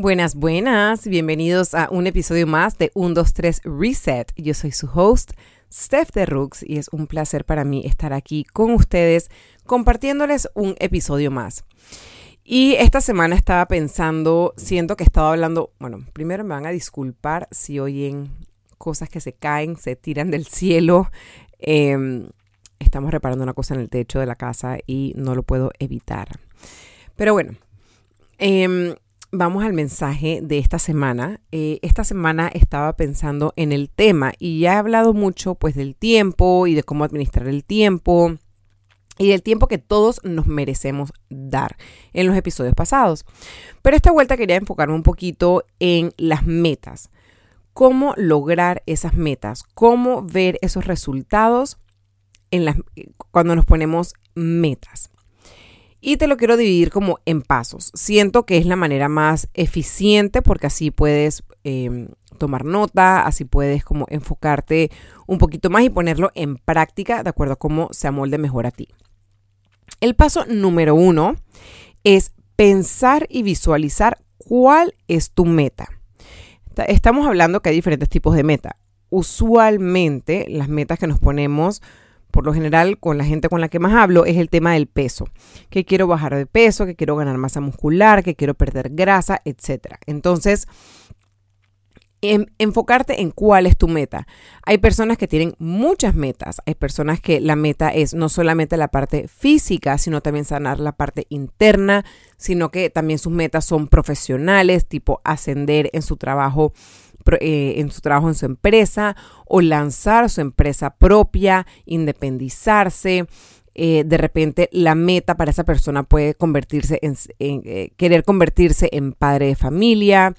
Buenas, buenas. Bienvenidos a un episodio más de 1, 2, 3 Reset. Yo soy su host, Steph de Rooks, y es un placer para mí estar aquí con ustedes compartiéndoles un episodio más. Y esta semana estaba pensando, siento que estaba hablando, bueno, primero me van a disculpar si oyen cosas que se caen, se tiran del cielo. Em, estamos reparando una cosa en el techo de la casa y no lo puedo evitar. Pero bueno, eh, vamos al mensaje de esta semana. Eh, esta semana estaba pensando en el tema y ya he hablado mucho pues del tiempo y de cómo administrar el tiempo y del tiempo que todos nos merecemos dar en los episodios pasados. Pero esta vuelta quería enfocarme un poquito en las metas. Cómo lograr esas metas, cómo ver esos resultados cuando nos ponemos metas. Y te lo quiero dividir como en pasos. Siento que es la manera más eficiente porque así puedes em, tomar nota, así puedes como enfocarte un poquito más y ponerlo en práctica de acuerdo a cómo se amolde mejor a ti. El paso número uno es pensar y visualizar cuál es tu meta. Estamos hablando que hay diferentes tipos de meta. Usualmente las metas que nos ponemos por lo general con la gente con la que más hablo es el tema del peso, que quiero bajar de peso, que quiero ganar masa muscular, que quiero perder grasa, etc. Entonces, enfocarte en cuál es tu meta. Hay personas que tienen muchas metas, hay personas que la meta es no solamente la parte física, sino también sanar la parte interna, sino que también sus metas son profesionales, tipo ascender en su trabajo eh, en su trabajo en su empresa o lanzar su empresa propia, independizarse. Eh, de repente la meta para esa persona puede convertirse en, eh, querer convertirse en padre de familia.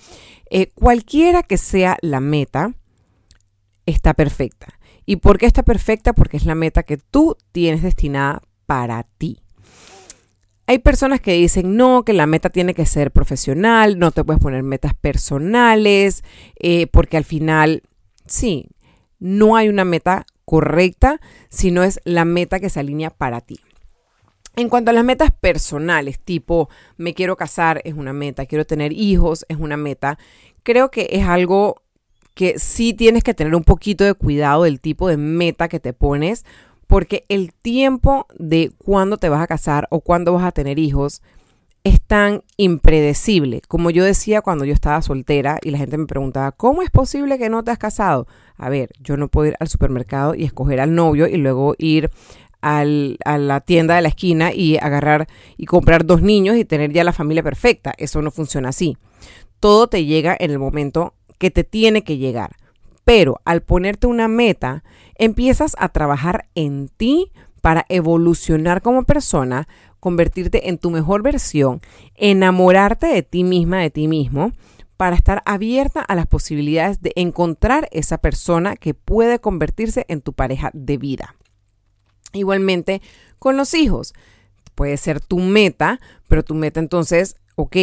cualquiera que sea la meta, está perfecta. ¿Y por qué está perfecta? Porque es la meta que tú tienes destinada para ti. Hay personas que dicen, no, que la meta tiene que ser profesional, no te puedes poner metas personales, eh, porque al final, sí, no hay una meta correcta, sino es la meta que se alinea para ti. En cuanto a las metas personales, tipo me quiero casar es una meta, quiero tener hijos es una meta, creo que es algo que sí tienes que tener un poquito de cuidado del tipo de meta que te pones, porque el tiempo de cuándo te vas a casar o cuándo vas a tener hijos es tan impredecible. Como yo decía cuando yo estaba soltera y la gente me preguntaba, ¿cómo es posible que no te has casado? A ver, yo no puedo ir al supermercado y escoger al novio y luego ir a la tienda de la esquina y agarrar y comprar dos niños y tener ya la familia perfecta. Eso no funciona así. Todo te llega en el momento que te tiene que llegar. Pero al ponerte una meta, empiezas a trabajar en ti para evolucionar como persona, convertirte en tu mejor versión, enamorarte de ti misma, de ti mismo, para estar abierta a las posibilidades de encontrar esa persona que puede convertirse en tu pareja de vida. Igualmente con los hijos. Puede ser tu meta, pero tu meta entonces, ok,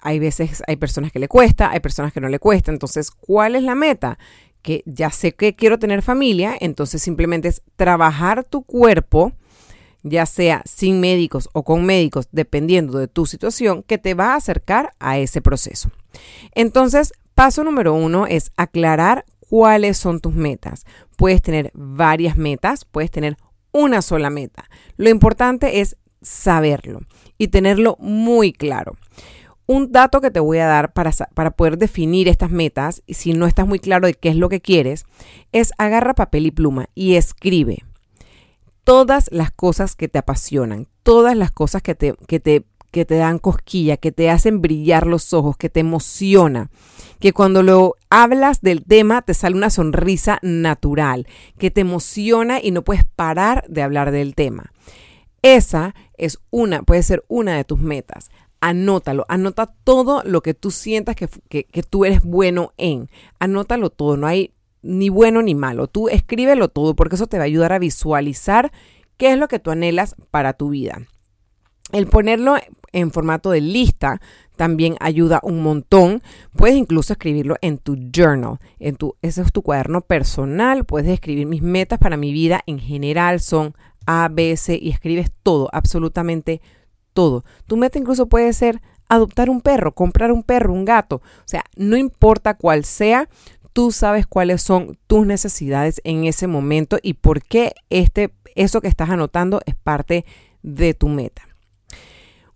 hay veces hay personas que le cuesta, hay personas que no le cuesta. Entonces, ¿cuál es la meta? Que ya sé que quiero tener familia, entonces simplemente es trabajar tu cuerpo, ya sea sin médicos o con médicos, dependiendo de tu situación, que te va a acercar a ese proceso. Entonces, paso número uno es aclarar cuáles son tus metas. Puedes tener varias metas, puedes tener una sola meta. Lo importante es saberlo y tenerlo muy claro. Un dato que te voy a dar para, para poder definir estas metas, y si no estás muy claro de qué es lo que quieres, es agarra papel y pluma y escribe todas las cosas que te apasionan, todas las cosas que te, que te, que te dan cosquilla, que te hacen brillar los ojos, que te emociona, que cuando lo hablas del tema te sale una sonrisa natural, que te emociona y no puedes parar de hablar del tema. Esa es una, puede ser una de tus metas anótalo, anota todo lo que tú sientas que, tú eres bueno en, anótalo todo, no hay ni bueno ni malo, tú escríbelo todo porque eso te va a ayudar a visualizar qué es lo que tú anhelas para tu vida. El ponerlo en formato de lista también ayuda un montón. Puedes incluso escribirlo en tu journal, en tu, ese es tu cuaderno personal. Puedes escribir mis metas para mi vida en general son A, B, C y escribes todo, absolutamente todo todo. Tu meta incluso puede ser adoptar un perro, comprar un perro, un gato. O sea, no importa cuál sea, tú sabes cuáles son tus necesidades en ese momento y por qué este, eso que estás anotando es parte de tu meta.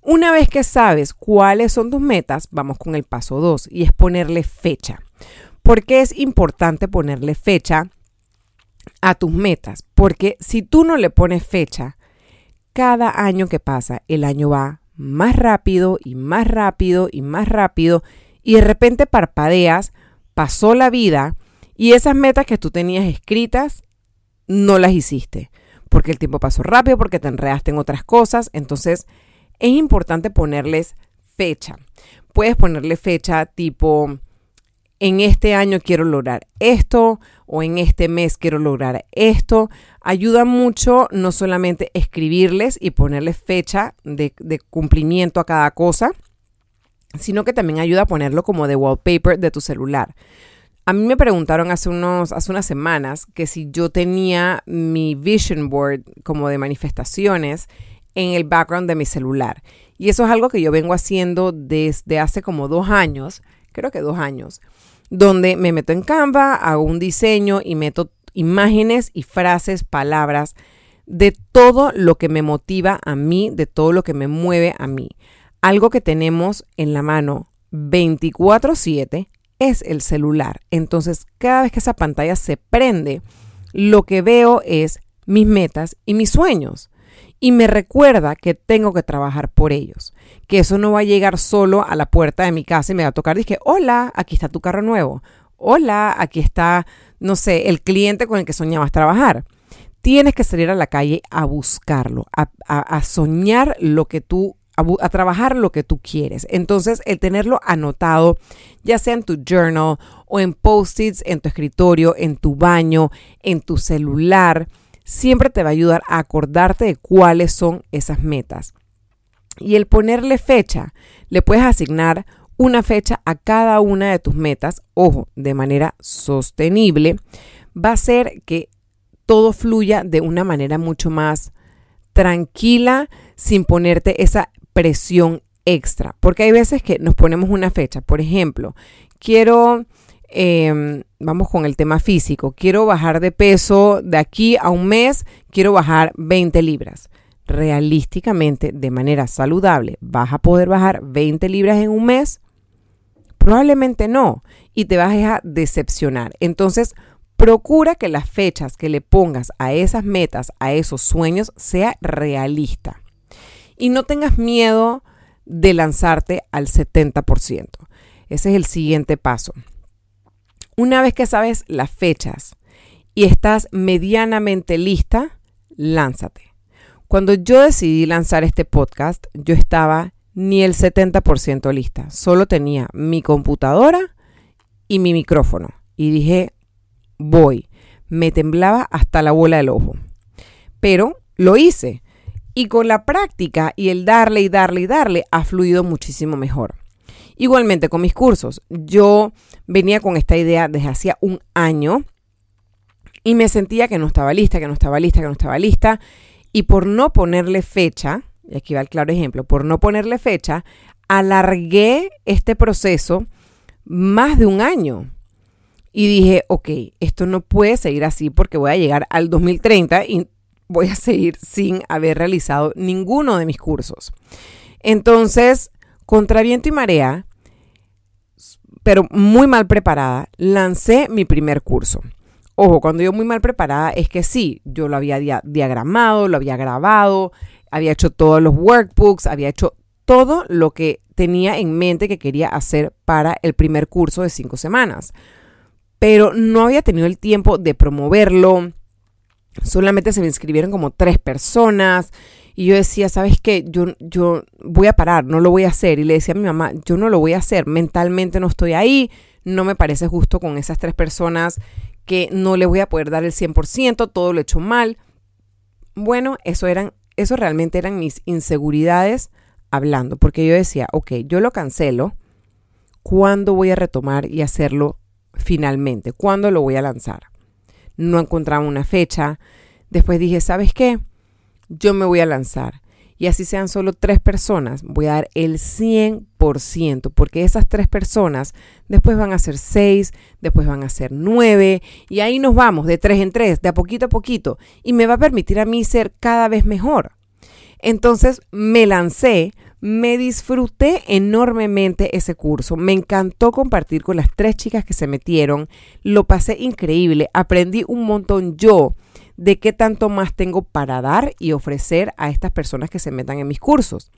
Una vez que sabes cuáles son tus metas, vamos con el paso 2 y es ponerle fecha. ¿Por qué es importante ponerle fecha a tus metas? Porque si tú no le pones fecha, cada año que pasa, el año va más rápido y más rápido y más rápido y de repente parpadeas, pasó la vida y esas metas que tú tenías escritas no las hiciste porque el tiempo pasó rápido, porque te enredaste en otras cosas. Entonces es importante ponerles fecha. Puedes ponerle fecha tipo, en este año quiero lograr esto o en este mes quiero lograr esto. Ayuda mucho no solamente escribirles y ponerles fecha de, cumplimiento a cada cosa, sino que también ayuda a ponerlo como de wallpaper de tu celular. A mí me preguntaron hace, unos, hace unas semanas que si yo tenía mi vision board como de manifestaciones en el background de mi celular. Y eso es algo que yo vengo haciendo desde hace como dos años, creo que dos años, donde me meto en Canva, hago un diseño y meto imágenes y frases, palabras de todo lo que me motiva a mí, de todo lo que me mueve a mí. Algo que tenemos en la mano 24/7 es el celular. Entonces, cada vez que esa pantalla se prende, lo que veo es mis metas y mis sueños. Y me recuerda que tengo que trabajar por ellos. Que eso no va a llegar solo a la puerta de mi casa y me va a tocar. Dije, hola, aquí está tu carro nuevo. Hola, aquí está, no sé, el cliente con el que soñabas trabajar. Tienes que salir a la calle a buscarlo, a, soñar lo que tú a, trabajar lo que tú quieres. Entonces, el tenerlo anotado, ya sea en tu journal o en post-its, en tu escritorio, en tu baño, en tu celular, siempre te va a ayudar a acordarte de cuáles son esas metas. Y el ponerle fecha, le puedes asignar una fecha a cada una de tus metas, ojo, de manera sostenible, va a hacer que todo fluya de una manera mucho más tranquila, sin ponerte esa presión extra, porque hay veces que nos ponemos una fecha, por ejemplo, quiero, em, vamos con el tema físico, quiero bajar de peso de aquí a un mes, quiero bajar 20 libras. Realísticamente, de manera saludable, ¿vas a poder bajar 20 libras en un mes? Probablemente no, y te vas a decepcionar. Entonces, procura que las fechas que le pongas a esas metas, a esos sueños, sea realista y no tengas miedo de lanzarte al 70%. Ese es el siguiente paso. Una vez que sabes las fechas y estás medianamente lista, lánzate. Cuando yo decidí lanzar este podcast, yo estaba ni el 70% lista. Solo tenía mi computadora y mi micrófono. Y dije, voy. Me temblaba hasta la bola del ojo. Pero lo hice. Y con la práctica y el darle y darle y darle ha fluido muchísimo mejor. Igualmente con mis cursos, yo venía con esta idea desde hacía un año y me sentía que no estaba lista, que no estaba lista, que no estaba lista. Y por no ponerle fecha, y aquí va el claro ejemplo, por no ponerle fecha, alargué este proceso más de un año. Y dije, ok, esto no puede seguir así porque voy a llegar al 2030 y voy a seguir sin haber realizado ninguno de mis cursos. Entonces, contra viento y marea, pero muy mal preparada, lancé mi primer curso. Ojo, cuando yo muy mal preparada es que sí, yo lo había diagramado, lo había grabado, había hecho todos los workbooks, había hecho todo lo que tenía en mente que quería hacer para el primer curso de cinco semanas. Pero no había tenido el tiempo de promoverlo, solamente se me inscribieron como tres personas. Y yo decía, ¿sabes qué? Yo, yo voy a parar, no lo voy a hacer. Y le decía a mi mamá, yo no lo voy a hacer, mentalmente no estoy ahí, no me parece justo con esas tres personas que no le voy a poder dar el 100%, todo lo he hecho mal. Bueno, eso, eran, eso realmente eran mis inseguridades hablando, porque yo decía, ok, yo lo cancelo, ¿cuándo voy a retomar y hacerlo finalmente? ¿Cuándo lo voy a lanzar? no encontraba una fecha. Después dije, ¿sabes qué? Yo me voy a lanzar. y así sean solo tres personas, voy a dar el 100%, porque esas tres personas después van a ser seis, después van a ser nueve, y ahí nos vamos de tres en tres, de a poquito a poquito, y me va a permitir a mí ser cada vez mejor. Entonces me lancé, me disfruté enormemente ese curso, me encantó compartir con las tres chicas que se metieron, lo pasé increíble, aprendí un montón yo de qué tanto más tengo para dar y ofrecer a estas personas que se metan en mis cursos.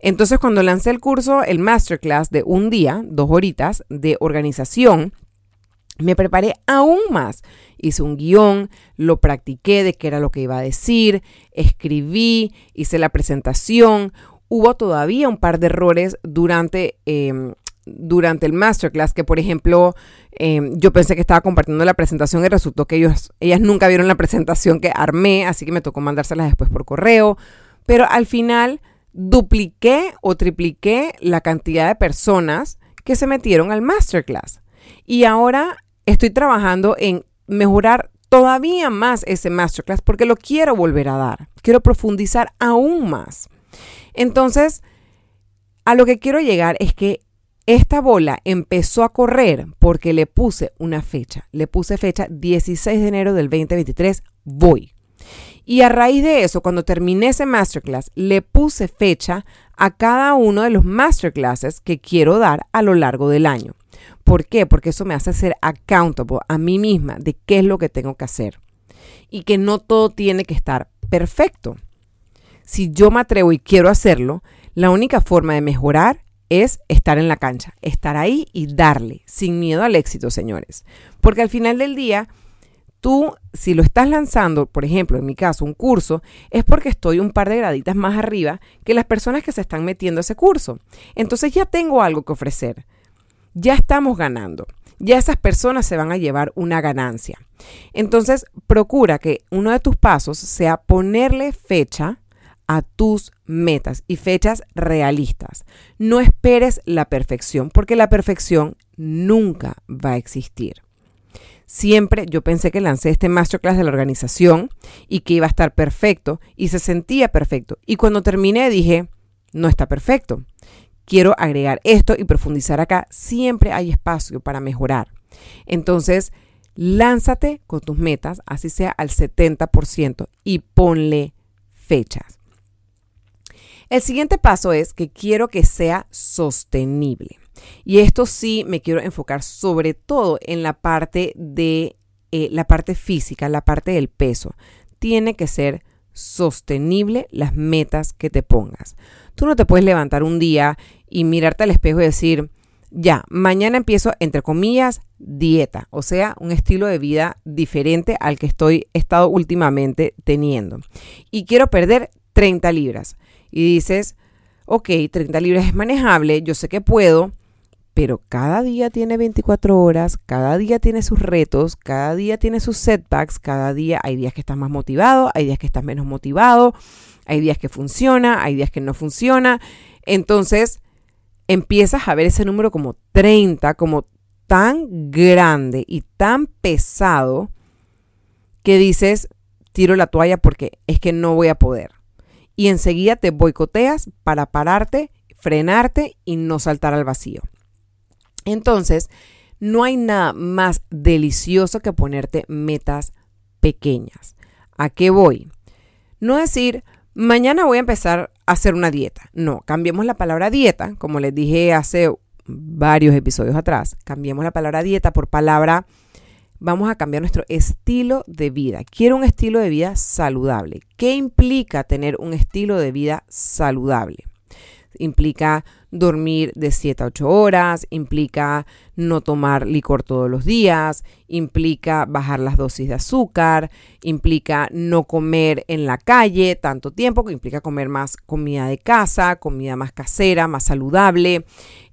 Entonces, cuando lancé el curso, el masterclass de un día, dos horitas de organización, me preparé aún más. Hice un guion, lo practiqué de qué era lo que iba a decir, escribí, hice la presentación. Hubo todavía un par de errores durante em, durante el masterclass, que por ejemplo, em, yo pensé que estaba compartiendo la presentación y resultó que ellos, ellas nunca vieron la presentación que armé, así que me tocó mandárselas después por correo, pero al final dupliqué o tripliqué la cantidad de personas que se metieron al masterclass. Y ahora estoy trabajando en mejorar todavía más ese masterclass porque lo quiero volver a dar, quiero profundizar aún más. Entonces, a lo que quiero llegar es que esta bola empezó a correr porque le puse una fecha. Le puse fecha 16 de enero del 2023, voy. Y a raíz de eso, cuando terminé ese masterclass, le puse fecha a cada uno de los masterclasses que quiero dar a lo largo del año. ¿Por qué? Porque eso me hace ser accountable a mí misma de qué es lo que tengo que hacer. Y que no todo tiene que estar perfecto. Si yo me atrevo y quiero hacerlo, la única forma de mejorar es estar en la cancha, estar ahí y darle, sin miedo al éxito, señores. Porque al final del día, tú, si lo estás lanzando, por ejemplo, en mi caso, un curso, es porque estoy un par de graditas más arriba que las personas que se están metiendo a ese curso. Entonces ya tengo algo que ofrecer. Ya estamos ganando. Ya esas personas se van a llevar una ganancia. Entonces, procura que uno de tus pasos sea ponerle fecha a tus metas y fechas realistas. No esperes la perfección, porque la perfección nunca va a existir. Siempre yo pensé que lancé este masterclass de la organización y que iba a estar perfecto y se sentía perfecto. Y cuando terminé dije, no está perfecto. Quiero agregar esto y profundizar acá. Siempre hay espacio para mejorar. Entonces, lánzate con tus metas, así sea al 70%, y ponle fechas. El siguiente paso es que quiero que sea sostenible. Y esto sí me quiero enfocar sobre todo en la parte de eh, la parte física, la parte del peso. Tiene que ser sostenible las metas que te pongas. Tú no te puedes levantar un día y mirarte al espejo y decir, ya, mañana empiezo, entre comillas, dieta, o sea, un estilo de vida diferente al que estoy estado últimamente teniendo. Y quiero perder 30 libras y dices, ok, 30 libras es manejable, yo sé que puedo, pero cada día tiene 24 horas, cada día tiene sus retos, cada día tiene sus setbacks, cada día hay días que estás más motivado, hay días que estás menos motivado, hay días que funciona, hay días que no funciona. Entonces empiezas a ver ese número como 30, como tan grande y tan pesado que dices, tiro la toalla porque es que no voy a poder y enseguida te boicoteas para pararte, frenarte y no saltar al vacío. Entonces, no hay nada más delicioso que ponerte metas pequeñas. ¿A qué voy? No decir, mañana voy a empezar a hacer una dieta. No, cambiemos la palabra dieta, como les dije hace varios episodios atrás, cambiemos la palabra dieta por palabra vamos a cambiar nuestro estilo de vida. Quiero un estilo de vida saludable. ¿Qué implica tener un estilo de vida saludable? Implica dormir de 7 a 8 horas, implica no tomar licor todos los días, implica bajar las dosis de azúcar, implica no comer en la calle tanto tiempo, que implica comer más comida de casa, comida más casera, más saludable,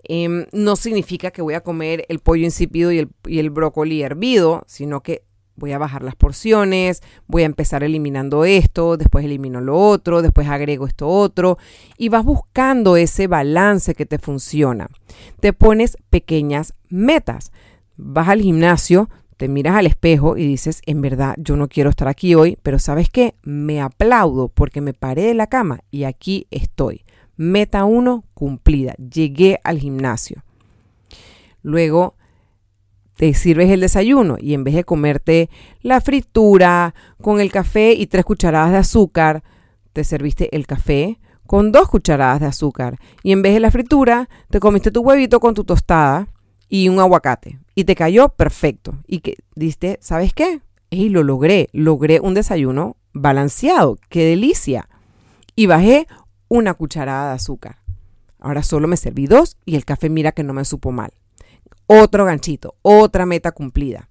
Em, no significa que voy a comer el pollo insípido y el, y el brócoli hervido, sino que voy a bajar las porciones, voy a empezar eliminando esto, después elimino lo otro, después agrego esto otro y vas buscando ese balance que te funciona. Te pones pequeñas metas. Vas al gimnasio te miras al espejo y dices, en verdad, yo no quiero estar aquí hoy, pero ¿sabes qué? Me aplaudo porque me paré de la cama y aquí estoy. Meta 1 cumplida. Llegué al gimnasio. Luego te sirves el desayuno y en vez de comerte la fritura con el café y tres cucharadas de azúcar, te serviste el café con dos cucharadas de azúcar y en vez de la fritura te comiste tu huevito con tu tostada y un aguacate y te cayó perfecto y que diste, ¿sabes qué? Y lo logré, logré un desayuno balanceado, qué delicia. Y bajé una cucharada de azúcar. Ahora solo me serví dos y el café mira que no me supo mal otro ganchito, otra meta cumplida.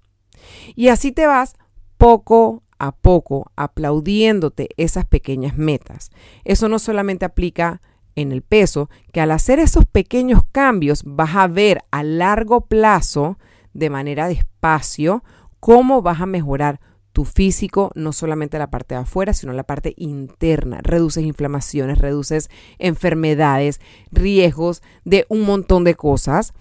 Y así te vas poco a poco aplaudiéndote esas pequeñas metas. Eso no solamente aplica en el peso, que al hacer esos pequeños cambios vas a ver a largo plazo, de manera despacio, cómo vas a mejorar tu físico, no solamente la parte de afuera, sino la parte interna. Reduces inflamaciones, reduces enfermedades, riesgos de un montón de cosas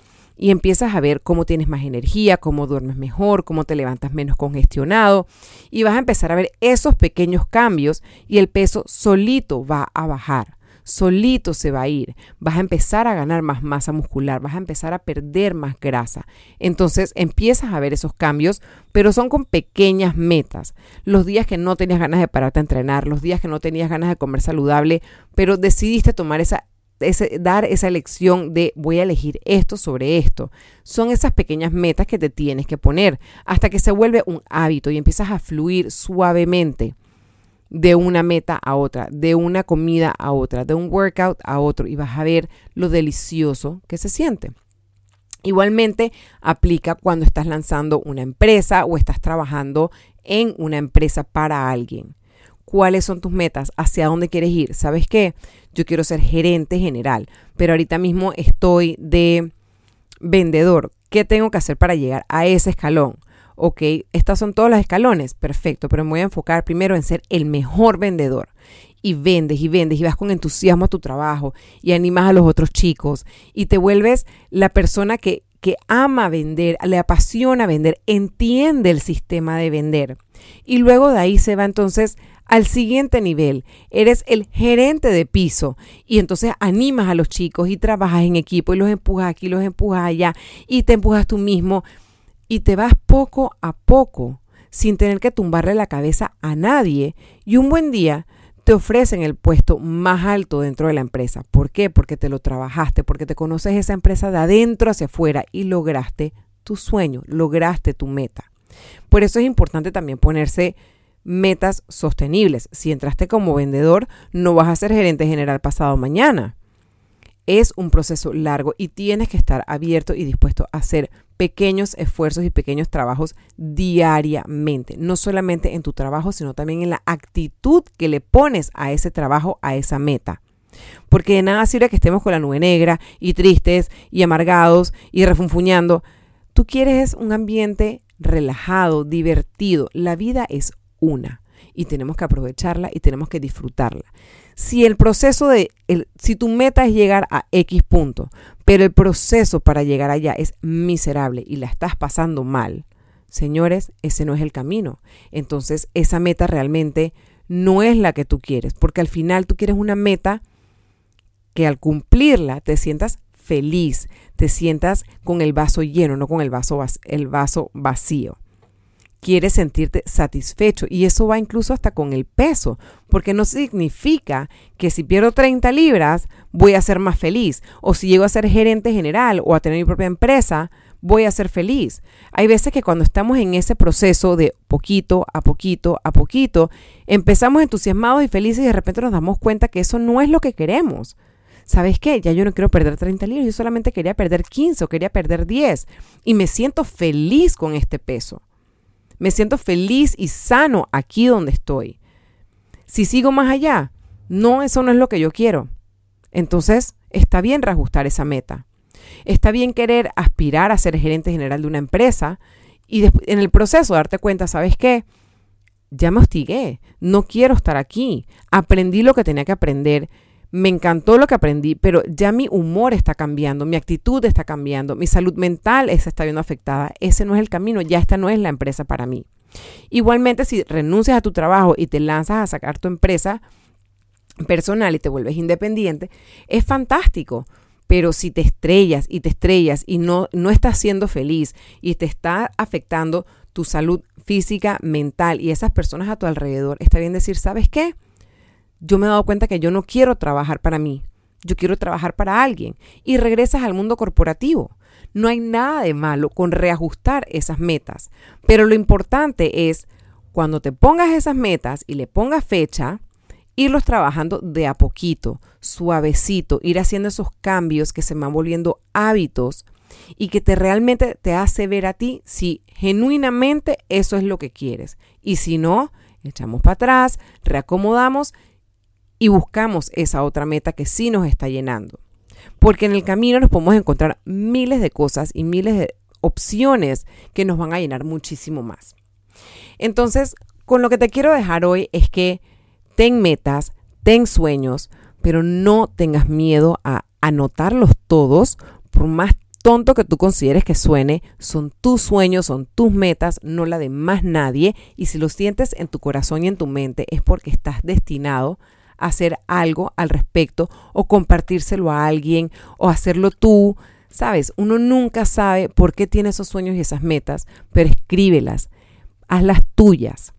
y empiezas a ver cómo tienes más energía, cómo duermes mejor, cómo te levantas menos congestionado y vas a empezar a ver esos pequeños cambios y el peso solito va a bajar. Solito se va a ir, vas a empezar a ganar más masa muscular, vas a empezar a perder más grasa. Entonces empiezas a ver esos cambios, pero son con pequeñas metas. Los días que no tenías ganas de pararte a entrenar, los días que no tenías ganas de comer saludable, pero decidiste tomar esa dar esa elección de voy a elegir esto sobre esto. Son esas pequeñas metas que te tienes que poner hasta que se vuelve un hábito y empiezas a fluir suavemente de una meta a otra, de una comida a otra, de un workout a otro y vas a ver lo delicioso que se siente. Igualmente aplica cuando estás lanzando una empresa o estás trabajando en una empresa para alguien cuáles son tus metas, hacia dónde quieres ir. ¿Sabes qué? Yo quiero ser gerente general, pero ahorita mismo estoy de vendedor. ¿Qué tengo que hacer para llegar a ese escalón? Ok, estos son todos los escalones, perfecto, pero me voy a enfocar primero en ser el mejor vendedor. Y vendes y vendes y vas con entusiasmo a tu trabajo y animas a los otros chicos y te vuelves la persona que, que ama vender, le apasiona vender, entiende el sistema de vender. Y luego de ahí se va entonces al siguiente nivel. Eres el gerente de piso y entonces animas a los chicos y trabajas en equipo y los empujas aquí, los empujas allá y te empujas tú mismo y te vas poco a poco sin tener que tumbarle la cabeza a nadie y un buen día te ofrecen el puesto más alto dentro de la empresa. ¿Por qué? Porque te lo trabajaste, porque te conoces esa empresa de adentro hacia afuera y lograste tu sueño, lograste tu meta. Por eso es importante también ponerse metas sostenibles. Si entraste como vendedor, no vas a ser gerente general pasado mañana. Es un proceso largo y tienes que estar abierto y dispuesto a hacer pequeños esfuerzos y pequeños trabajos diariamente, no solamente en tu trabajo, sino también en la actitud que le pones a ese trabajo, a esa meta. Porque de nada sirve que estemos con la nube negra y tristes y amargados y refunfuñando. Tú quieres un ambiente relajado, divertido. La vida es una y tenemos que aprovecharla y tenemos que disfrutarla. Si el proceso de, si tu meta es llegar a X punto, pero el proceso para llegar allá es miserable y la estás pasando mal, señores, ese no es el camino. Entonces esa meta realmente no es la que tú quieres, porque al final tú quieres una meta que al cumplirla te sientas feliz, te sientas con el vaso lleno, no con el vaso, el vaso vacío quieres sentirte satisfecho y eso va incluso hasta con el peso, porque no significa que si pierdo 30 libras voy a ser más feliz o si llego a ser gerente general o a tener mi propia empresa voy a ser feliz. Hay veces que cuando estamos en ese proceso de poquito a poquito a poquito, empezamos entusiasmados y felices y de repente nos damos cuenta que eso no es lo que queremos. ¿Sabes qué? Ya yo no quiero perder 30 libras, yo solamente quería perder 15 o quería perder 10 y me siento feliz con este peso. Me siento feliz y sano aquí donde estoy. Si sigo más allá, no, eso no es lo que yo quiero. Entonces, está bien reajustar esa meta. Está bien querer aspirar a ser gerente general de una empresa y en el proceso darte cuenta, ¿sabes qué? Ya me hostigué, no quiero estar aquí. Aprendí lo que tenía que aprender, me encantó lo que aprendí, pero ya mi humor está cambiando, mi actitud está cambiando, mi salud mental se está viendo afectada. Ese no es el camino, ya esta no es la empresa para mí. Igualmente, si renuncias a tu trabajo y te lanzas a sacar tu empresa personal y te vuelves independiente, es fantástico. Pero si te estrellas y te estrellas y no, no estás siendo feliz y te está afectando tu salud física, mental y esas personas a tu alrededor, está bien decir, ¿sabes qué? Yo me he dado cuenta que yo no quiero trabajar para mí, yo quiero trabajar para alguien y regresas al mundo corporativo. No hay nada de malo con reajustar esas metas, pero lo importante es cuando te pongas esas metas y le pongas fecha, irlos trabajando de a poquito, suavecito, ir haciendo esos cambios que se van volviendo hábitos y que te realmente te hace ver a ti si genuinamente eso es lo que quieres. Y si no, echamos para atrás, reacomodamos y buscamos esa otra meta que sí nos está llenando. Porque en el camino nos podemos encontrar miles de cosas y miles de opciones que nos van a llenar muchísimo más. Entonces, con lo que te quiero dejar hoy es que ten metas, ten sueños, pero no tengas miedo a anotarlos todos, por más tonto que tú consideres que suene, son tus sueños, son tus metas, no la de más nadie, y si lo sientes en tu corazón y en tu mente es porque estás destinado hacer algo al respecto o compartírselo a alguien o hacerlo tú. Sabes, uno nunca sabe por qué tiene esos sueños y esas metas, pero escríbelas, hazlas tuyas,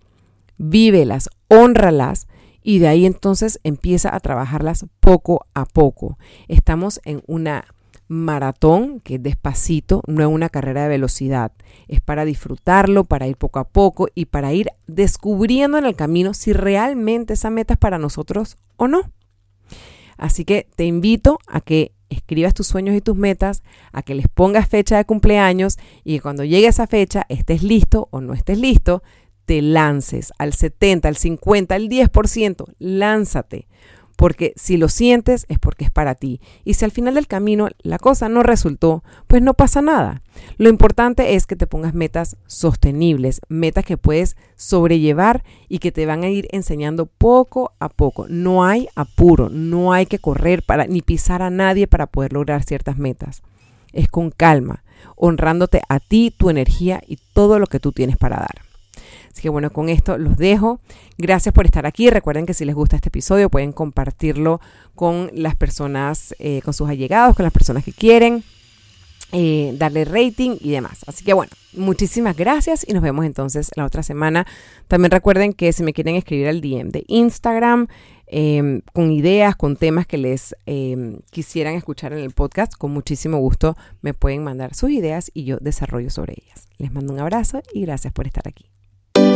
vívelas, honralas y de ahí entonces empieza a trabajarlas poco a poco. Estamos en una maratón, que es despacito, no es una carrera de velocidad. Es para disfrutarlo, para ir poco a poco y para ir descubriendo en el camino si realmente esa meta es para nosotros o no. Así que te invito a que escribas tus sueños y tus metas, a que les pongas fecha de cumpleaños y que cuando llegue esa fecha estés listo o no estés listo, te lances al 70, al 50, al 10%, lánzate porque si lo sientes es porque es para ti. Y si al final del camino la cosa no resultó, pues no pasa nada. Lo importante es que te pongas metas sostenibles, metas que puedes sobrellevar y que te van a ir enseñando poco a poco. No hay apuro, no hay que correr para ni pisar a nadie para poder lograr ciertas metas. Es con calma, honrándote a ti, tu energía y todo lo que tú tienes para dar. Así que bueno, con esto los dejo. Gracias por estar aquí. Recuerden que si les gusta este episodio pueden compartirlo con las personas, eh, con sus allegados, con las personas que quieren. Eh, darle rating y demás. Así que bueno, muchísimas gracias y nos vemos entonces la otra semana. También recuerden que si me quieren escribir al DM de Instagram em, con ideas, con temas que les em, quisieran escuchar en el podcast, con muchísimo gusto me pueden mandar sus ideas y yo desarrollo sobre ellas. Les mando un abrazo y gracias por estar aquí.